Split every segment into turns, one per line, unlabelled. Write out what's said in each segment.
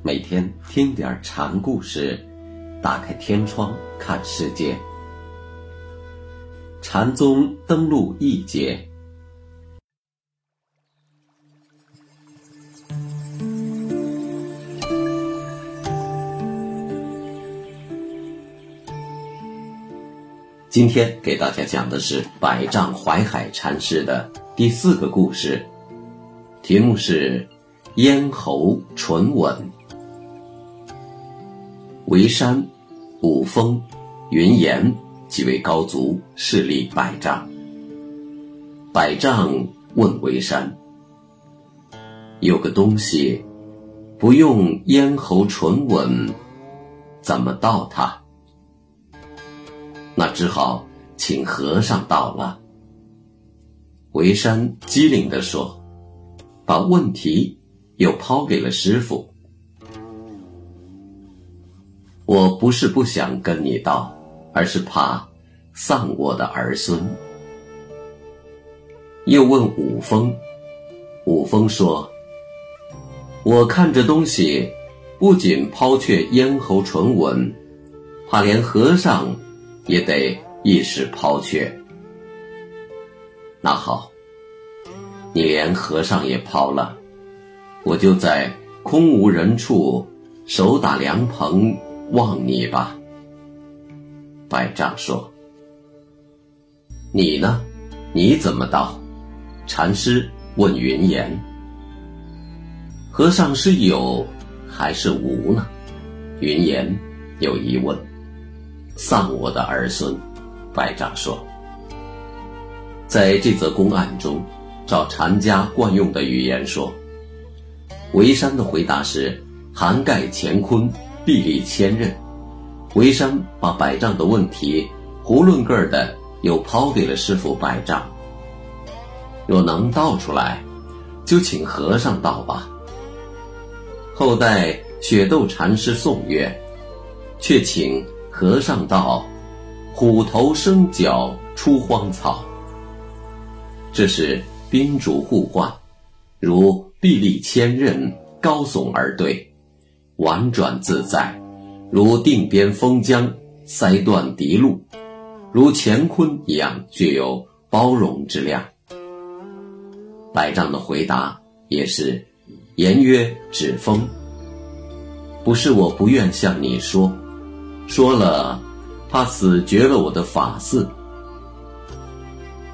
每天听点禅故事，打开天窗看世界。禅宗登陆一节。今天给大家讲的是百丈怀海禅师的第四个故事，题目是“咽喉唇吻”。围山、五峰、云岩几位高足势力百丈。百丈问围山：“有个东西，不用咽喉唇吻，怎么道它？”那只好请和尚到了。维山机灵地说：“把问题又抛给了师傅。我不是不想跟你道，而是怕丧我的儿孙。”又问五峰，五峰说：“我看这东西，不仅抛却咽喉唇吻，怕连和尚。”也得一时抛却。那好，你连和尚也抛了，我就在空无人处，手打凉棚望你吧。百丈说：“你呢？你怎么道？”禅师问云岩：“和尚是有还是无呢？”云岩有疑问。丧我的儿孙，百丈说。在这则公案中，照禅家惯用的语言说，维山的回答是涵盖乾坤，臂力千仞。维山把百丈的问题囫囵个儿的又抛给了师傅百丈。若能道出来，就请和尚道吧。后代雪窦禅师颂曰：“却请。”和尚道：“虎头生角出荒草。”这是宾主互换，如臂力千仞，高耸而对，婉转自在；如定边封疆，塞断敌路；如乾坤一样，具有包容之量。百丈的回答也是言曰：“止风，不是我不愿向你说。”说了，怕死绝了我的法嗣。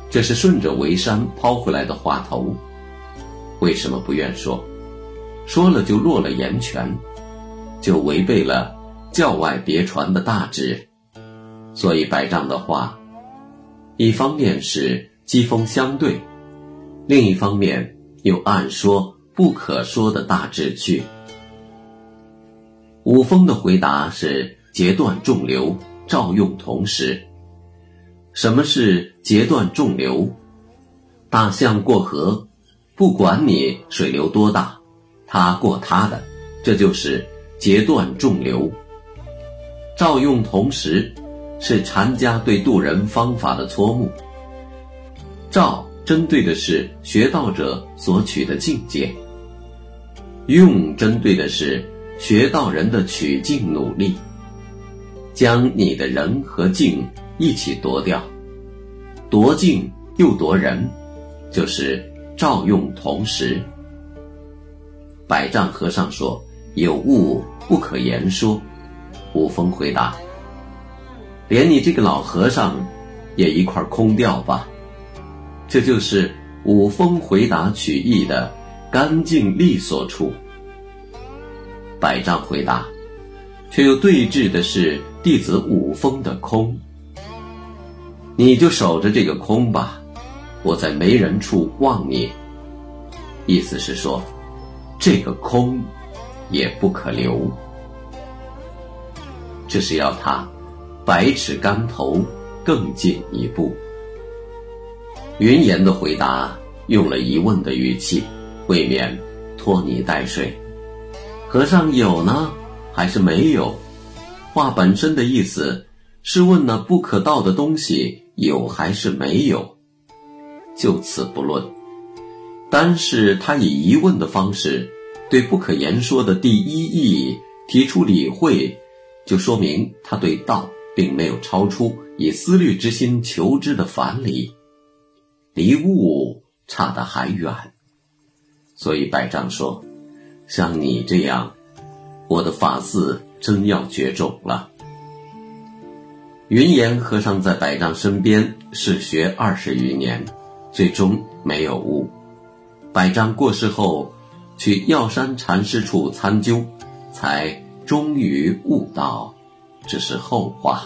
这是顺着围山抛回来的话头，为什么不愿说？说了就落了言权，就违背了教外别传的大旨。所以百丈的话，一方面是机锋相对，另一方面又暗说不可说的大志去。五峰的回答是。截断众流，照用同时。什么是截断众流？大象过河，不管你水流多大，它过它的，这就是截断众流。照用同时，是禅家对渡人方法的搓目。照针对的是学道者所取的境界，用针对的是学道人的取境努力。将你的人和境一起夺掉，夺境又夺人，就是照用同时。百丈和尚说：“有物不可言说。”五峰回答：“连你这个老和尚，也一块空掉吧。”这就是五峰回答取义的干净利索处。百丈回答，却又对峙的是。弟子五峰的空，你就守着这个空吧，我在没人处望你。意思是说，这个空也不可留。这是要他百尺竿头更进一步。云岩的回答用了疑问的语气，未免拖泥带水。和尚有呢，还是没有？话本身的意思是问那不可道的东西有还是没有，就此不论。单是他以疑问的方式对不可言说的第一义提出理会，就说明他对道并没有超出以思虑之心求知的凡理，离悟差得还远。所以百丈说：“像你这样，我的法寺真要绝种了。”云岩和尚在百丈身边试学二十余年，最终没有悟。百丈过世后，去药山禅师处参究，才终于悟到，这是后话。